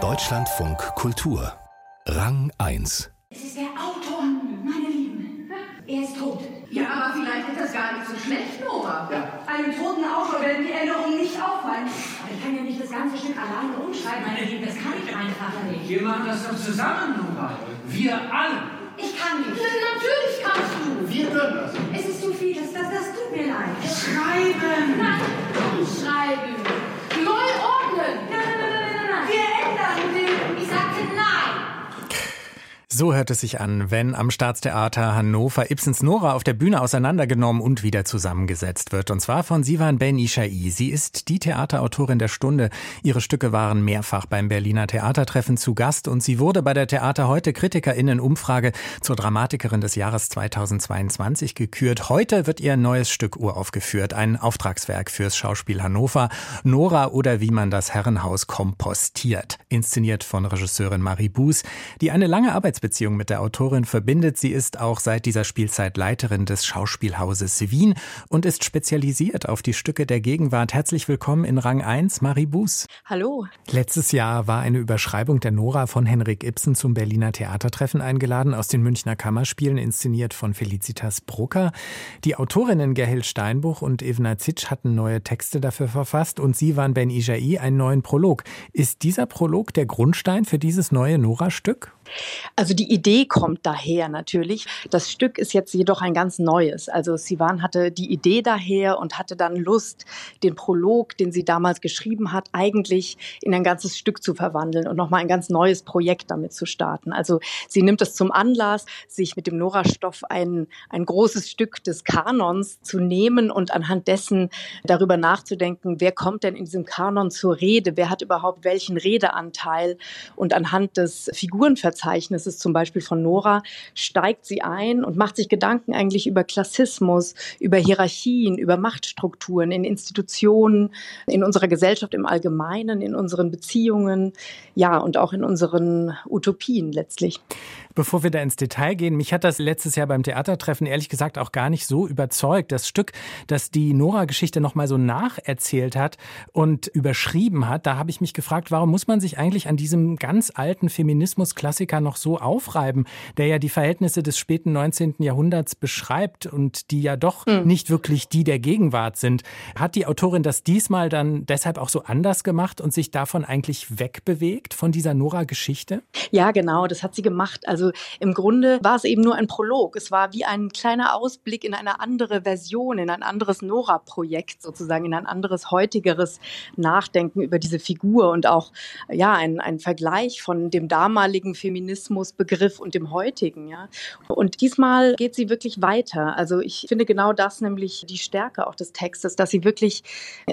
Deutschlandfunk Kultur Rang 1 Es ist der Autor, meine Lieben. Er ist tot. Ja, aber vielleicht ist das gar nicht so schlecht, Nora. Ja. Einem toten Autor werden die Änderungen nicht auffallen. Aber ich kann ja nicht das ganze Stück alleine umschreiben, meine Lieben. Das kann ich einfach nicht. Wir machen das doch zusammen, Nora. Wir alle. Ich kann nicht. Natürlich kannst du. Wir können das. Es ist zu viel. Das, das, das tut mir leid. Schreiben. Nein. Schreiben. Neu ordnen. Nein, nein, nein, nein, nein, nein. Wir ändern den. Ich sagte nein. So hört es sich an, wenn am Staatstheater Hannover Ibsens Nora auf der Bühne auseinandergenommen und wieder zusammengesetzt wird. Und zwar von Sivan Ben Ishai. Sie ist die Theaterautorin der Stunde. Ihre Stücke waren mehrfach beim Berliner Theatertreffen zu Gast und sie wurde bei der Theater heute KritikerInnen-Umfrage zur Dramatikerin des Jahres 2022 gekürt. Heute wird ihr neues Stück uraufgeführt. Ein Auftragswerk fürs Schauspiel Hannover. Nora oder wie man das Herrenhaus kompostiert. Inszeniert von Regisseurin Marie Buß, die eine lange Arbeitsbeziehung mit der Autorin verbindet. Sie ist auch seit dieser Spielzeit Leiterin des Schauspielhauses Wien und ist spezialisiert auf die Stücke der Gegenwart. Herzlich willkommen in Rang 1, Marie Buß. Hallo. Letztes Jahr war eine Überschreibung der Nora von Henrik Ibsen zum Berliner Theatertreffen eingeladen, aus den Münchner Kammerspielen, inszeniert von Felicitas Brucker. Die Autorinnen Gerhild Steinbuch und Evna Zitsch hatten neue Texte dafür verfasst und sie waren Ben Ijai einen neuen Prolog. Ist dieser Prolog der Grundstein für dieses neue Nora-Stück? Also die Idee kommt daher natürlich. Das Stück ist jetzt jedoch ein ganz neues. Also Sivan hatte die Idee daher und hatte dann Lust, den Prolog, den sie damals geschrieben hat, eigentlich in ein ganzes Stück zu verwandeln und nochmal ein ganz neues Projekt damit zu starten. Also sie nimmt es zum Anlass, sich mit dem Nora-Stoff ein, ein großes Stück des Kanons zu nehmen und anhand dessen darüber nachzudenken, wer kommt denn in diesem Kanon zur Rede, wer hat überhaupt welchen Redeanteil und anhand des Figurenverzeichnisses Verzeichnisses zum Beispiel von Nora, steigt sie ein und macht sich Gedanken eigentlich über Klassismus, über Hierarchien, über Machtstrukturen in Institutionen, in unserer Gesellschaft im Allgemeinen, in unseren Beziehungen, ja, und auch in unseren Utopien letztlich. Bevor wir da ins Detail gehen, mich hat das letztes Jahr beim Theatertreffen ehrlich gesagt auch gar nicht so überzeugt. Das Stück, das die Nora-Geschichte nochmal so nacherzählt hat und überschrieben hat, da habe ich mich gefragt, warum muss man sich eigentlich an diesem ganz alten Feminismus-Klassiker noch so aufreiben, der ja die Verhältnisse des späten 19. Jahrhunderts beschreibt und die ja doch mhm. nicht wirklich die der Gegenwart sind. Hat die Autorin das diesmal dann deshalb auch so anders gemacht und sich davon eigentlich wegbewegt, von dieser Nora-Geschichte? Ja, genau, das hat sie gemacht. Also im Grunde war es eben nur ein Prolog. Es war wie ein kleiner Ausblick in eine andere Version, in ein anderes Nora-Projekt sozusagen, in ein anderes, heutigeres Nachdenken über diese Figur und auch ja ein, ein Vergleich von dem damaligen Feminismusbegriff und dem heutigen. Ja. Und diesmal geht sie wirklich weiter. Also ich finde genau das nämlich die Stärke auch des Textes, dass sie wirklich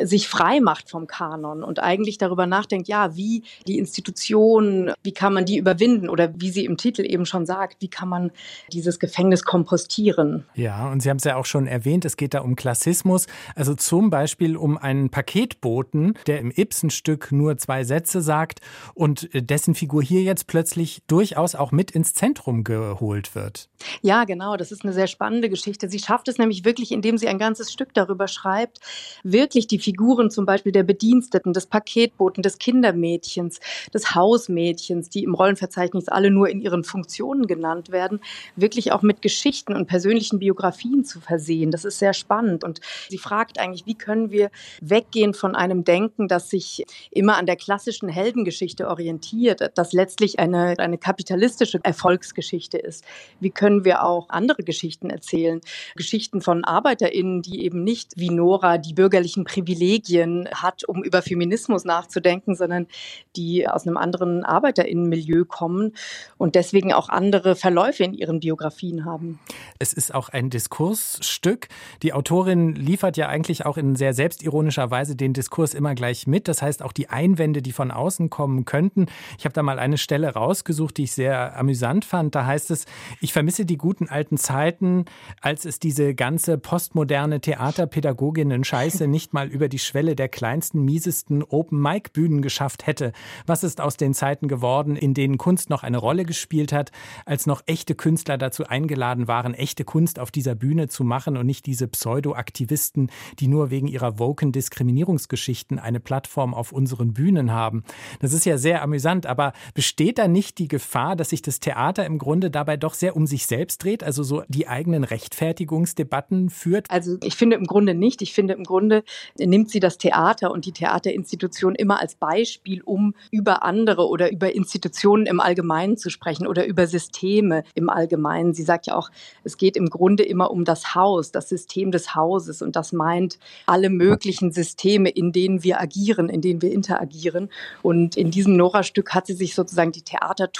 sich frei macht vom Kanon und eigentlich darüber nachdenkt, ja, wie die Institution, wie kann man die überwinden oder wie sie im Titel eben schon sagt, wie kann man dieses Gefängnis kompostieren. Ja, und Sie haben es ja auch schon erwähnt, es geht da um Klassismus, also zum Beispiel um einen Paketboten, der im Ibsen-Stück nur zwei Sätze sagt und dessen Figur hier jetzt plötzlich durchaus auch mit ins Zentrum geholt wird. Ja, genau, das ist eine sehr spannende Geschichte. Sie schafft es nämlich wirklich, indem sie ein ganzes Stück darüber schreibt, wirklich die Figuren zum Beispiel der Bediensteten, des Paketboten, des Kindermädchens, des Hausmädchens, die im Rollenverzeichnis alle nur in ihren Funktionen genannt werden, wirklich auch mit Geschichten und persönlichen Biografien zu versehen. Das ist sehr spannend. Und sie fragt eigentlich, wie können wir weggehen von einem Denken, das sich immer an der klassischen Heldengeschichte orientiert, das letztlich eine, eine kapitalistische Erfolgsgeschichte ist. Wie können wir auch andere Geschichten erzählen? Geschichten von ArbeiterInnen, die eben nicht wie Nora die bürgerlichen Privilegien hat, um über Feminismus nachzudenken, sondern die aus einem anderen ArbeiterInnenmilieu kommen und deswegen auch andere Verläufe in ihren Biografien haben. Es ist auch ein Diskursstück. Die Autorin liefert ja eigentlich auch in sehr selbstironischer Weise den Diskurs immer gleich mit. Das heißt, auch die Einwände, die von außen kommen könnten. Ich habe da mal eine Stelle rausgesucht rausgesucht, die ich sehr amüsant fand. Da heißt es, ich vermisse die guten alten Zeiten, als es diese ganze postmoderne Theaterpädagoginnen-Scheiße nicht mal über die Schwelle der kleinsten, miesesten Open-Mic-Bühnen geschafft hätte. Was ist aus den Zeiten geworden, in denen Kunst noch eine Rolle gespielt hat, als noch echte Künstler dazu eingeladen waren, echte Kunst auf dieser Bühne zu machen und nicht diese Pseudo-Aktivisten, die nur wegen ihrer woken Diskriminierungsgeschichten eine Plattform auf unseren Bühnen haben. Das ist ja sehr amüsant, aber besteht da nicht die Gefahr, dass sich das Theater im Grunde dabei doch sehr um sich selbst dreht, also so die eigenen Rechtfertigungsdebatten führt? Also ich finde im Grunde nicht. Ich finde im Grunde nimmt sie das Theater und die Theaterinstitution immer als Beispiel, um über andere oder über Institutionen im Allgemeinen zu sprechen oder über Systeme im Allgemeinen. Sie sagt ja auch, es geht im Grunde immer um das Haus, das System des Hauses und das meint alle möglichen Systeme, in denen wir agieren, in denen wir interagieren. Und in diesem Nora-Stück hat sie sich sozusagen die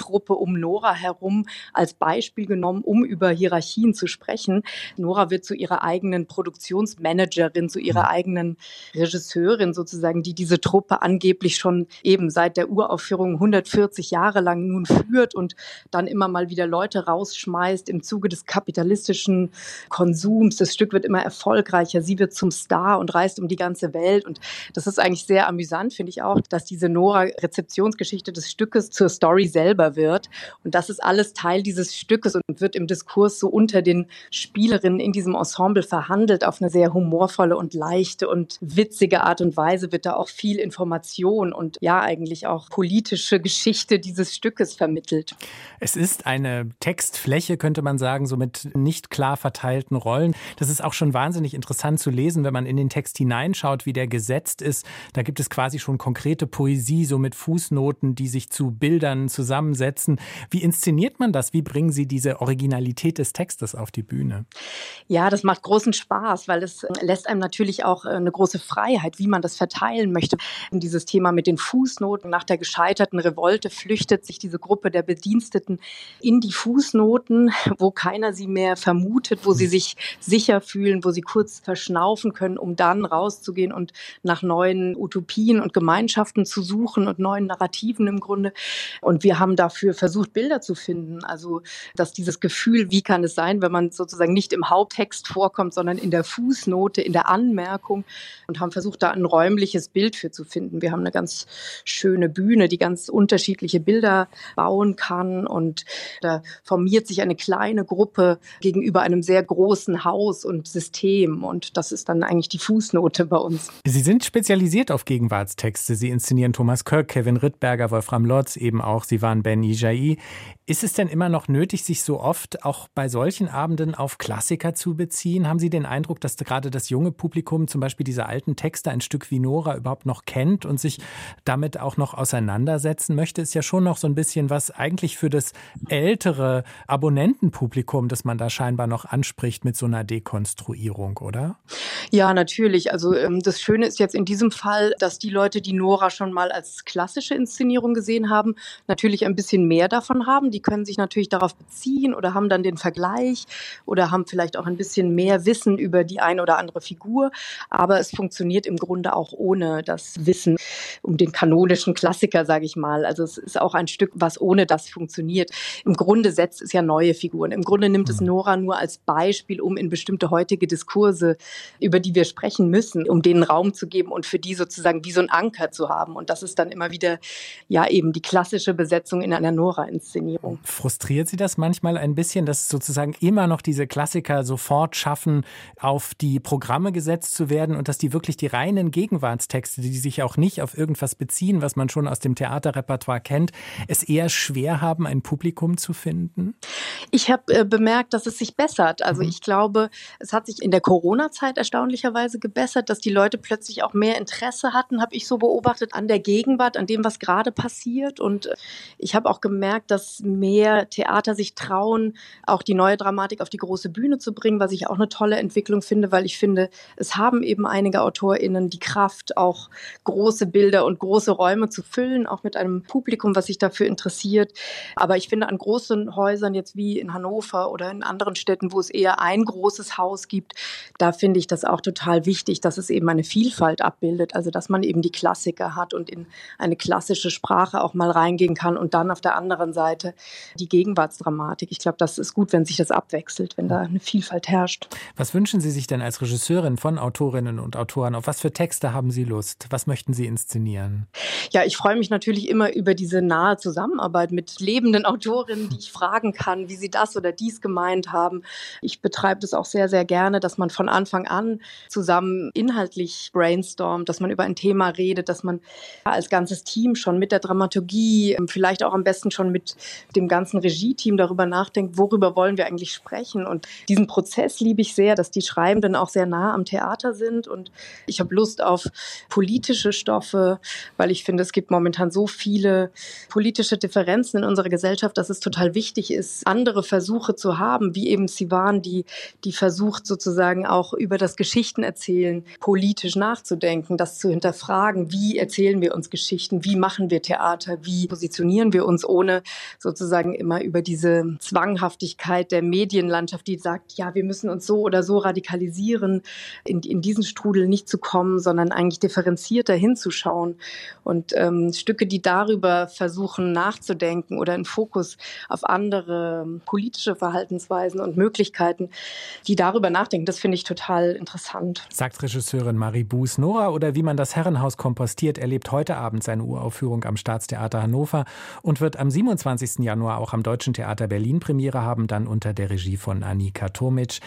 Theatertruppe um Nora herum als Beispiel genommen, um über Hierarchien zu sprechen. Nora wird zu ihrer eigenen Produktionsmanagerin, zu ihrer eigenen Regisseurin sozusagen, die diese Truppe angeblich schon eben seit der Uraufführung 140 Jahre lang nun führt und dann immer mal wieder Leute rausschmeißt im Zuge des kapitalistischen Konsums. Das Stück wird immer erfolgreicher. Sie wird zum Star und reist um die ganze Welt. Und das ist eigentlich sehr amüsant, finde ich auch, dass diese Nora-Rezeptionsgeschichte des Stückes zur Story selber wird. Und das ist alles Teil dieses Stückes und wird im Diskurs so unter den Spielerinnen in diesem Ensemble verhandelt auf eine sehr humorvolle und leichte und witzige Art und Weise wird da auch viel Information und ja eigentlich auch politische Geschichte dieses Stückes vermittelt. Es ist eine Textfläche, könnte man sagen, so mit nicht klar verteilten Rollen. Das ist auch schon wahnsinnig interessant zu lesen, wenn man in den Text hineinschaut, wie der gesetzt ist. Da gibt es quasi schon konkrete Poesie, so mit Fußnoten, die sich zu Bildern zusammensetzen. Wie inszeniert man das? Wie bringen Sie diese Originalität des Textes auf die Bühne? Ja, das macht großen Spaß, weil es lässt einem natürlich auch äh, eine große Freiheit, wie man das verteilen möchte. Dieses Thema mit den Fußnoten. Nach der gescheiterten Revolte flüchtet sich diese Gruppe der Bediensteten in die Fußnoten, wo keiner sie mehr vermutet, wo sie sich sicher fühlen, wo sie kurz verschnaufen können, um dann rauszugehen und nach neuen Utopien und Gemeinschaften zu suchen und neuen Narrativen im Grunde. Und wir haben dafür versucht, Bilder zu finden. Also, dass dieses Gefühl, wie kann es sein, wenn man sozusagen nicht im Haupttext vorkommt, sondern in der Fußnote, in der Anmerkung und haben versucht, da ein räumliches Bild für zu finden. Wir haben eine ganz schöne Bühne, die ganz unterschiedliche Bilder bauen kann und da formiert sich eine kleine Gruppe gegenüber einem sehr großen Haus und System und das ist dann eigentlich die Fußnote bei uns. Sie sind spezialisiert auf Gegenwartstexte. Sie inszenieren Thomas Kirk, Kevin Rittberger, Wolfram Lotz eben auch. Sie waren Ben Ijai. Ist es denn immer noch nötig, sich so oft auch bei solchen Abenden auf Klassiker zu beziehen? Haben Sie den Eindruck, dass gerade das junge Publikum zum Beispiel diese alten Texte ein Stück wie Nora überhaupt noch kennt und sich damit auch noch auseinandersetzen möchte? Ist ja schon noch so ein bisschen was eigentlich für das ältere Abonnentenpublikum, das man da scheinbar noch anspricht mit so einer Dekonstruierung, oder? Ja, natürlich. Also ähm, das Schöne ist jetzt in diesem Fall, dass die Leute, die Nora schon mal als klassische Inszenierung gesehen haben, natürlich ein bisschen mehr davon haben die können sich natürlich darauf beziehen oder haben dann den Vergleich oder haben vielleicht auch ein bisschen mehr Wissen über die eine oder andere Figur. Aber es funktioniert im Grunde auch ohne das Wissen um den kanonischen Klassiker, sage ich mal. Also es ist auch ein Stück, was ohne das funktioniert. Im Grunde setzt es ja neue Figuren. Im Grunde nimmt es mhm. Nora nur als Beispiel, um in bestimmte heutige Diskurse, über die wir sprechen müssen, um denen Raum zu geben und für die sozusagen wie so ein Anker zu haben. Und das ist dann immer wieder ja eben die klassische Besetzung in einer Nora-Inszenierung. Frustriert Sie das manchmal ein bisschen, dass sozusagen immer noch diese Klassiker sofort schaffen, auf die Programme gesetzt zu werden und dass die wirklich die reinen Gegenwartstexte, die sich auch nicht auf irgendwas beziehen, was man schon aus dem Theaterrepertoire kennt, es eher schwer haben, ein Publikum zu finden? Ich habe äh, bemerkt, dass es sich bessert. Also mhm. ich glaube, es hat sich in der Corona-Zeit erstaunlicherweise gebessert, dass die Leute plötzlich auch mehr Interesse hatten, habe ich so beobachtet, an der Gegenwart, an dem, was gerade passiert. Und äh, ich habe auch gemerkt, dass mehr Theater sich trauen, auch die neue Dramatik auf die große Bühne zu bringen, was ich auch eine tolle Entwicklung finde, weil ich finde, es haben eben einige AutorInnen die Kraft, auch große Bilder und große Räume zu füllen, auch mit einem Publikum, was sich dafür interessiert. Aber ich finde, an großen Häusern jetzt wie in Hannover oder in anderen Städten, wo es eher ein großes Haus gibt, da finde ich das auch total wichtig, dass es eben eine Vielfalt abbildet. Also, dass man eben die Klassiker hat und in eine klassische Sprache auch mal reingehen kann und dann auf der anderen Seite die Gegenwartsdramatik. Ich glaube, das ist gut, wenn sich das abwechselt, wenn da eine Vielfalt herrscht. Was wünschen Sie sich denn als Regisseurin von Autorinnen und Autoren? Auf was für Texte haben Sie Lust? Was möchten Sie inszenieren? Ja, ich freue mich natürlich immer über diese nahe Zusammenarbeit mit lebenden Autorinnen, die ich fragen kann, wie sie das oder dies gemeint haben. Ich betreibe das auch sehr, sehr gerne, dass man von Anfang an zusammen inhaltlich brainstormt, dass man über ein Thema redet, dass man als ganzes Team schon mit der Dramaturgie, vielleicht auch am besten schon mit dem ganzen Regie-Team darüber nachdenkt, worüber wollen wir eigentlich sprechen. Und diesen Prozess liebe ich sehr, dass die Schreibenden auch sehr nah am Theater sind. Und ich habe Lust auf politische Stoffe, weil ich finde, es gibt momentan so viele politische Differenzen in unserer Gesellschaft, dass es total wichtig ist, andere Versuche zu haben, wie eben Sivan, die, die versucht sozusagen auch über das Geschichtenerzählen politisch nachzudenken, das zu hinterfragen, wie erzählen wir uns Geschichten, wie machen wir Theater, wie positionieren wir uns, ohne sozusagen immer über diese Zwanghaftigkeit der Medienlandschaft, die sagt, ja, wir müssen uns so oder so radikalisieren, in, in diesen Strudel nicht zu kommen, sondern eigentlich differenzierter hinzuschauen. Und ähm, Stücke, die darüber versuchen nachzudenken oder einen Fokus auf andere politische Verhaltensweisen und Möglichkeiten, die darüber nachdenken, das finde ich total interessant. Sagt Regisseurin Marie Buß. Nora oder wie man das Herrenhaus kompostiert, erlebt heute Abend seine Uraufführung am Staatstheater Hannover und wird am 27. Januar auch am Deutschen Theater Berlin Premiere haben, dann unter der Regie von Annika Tomic.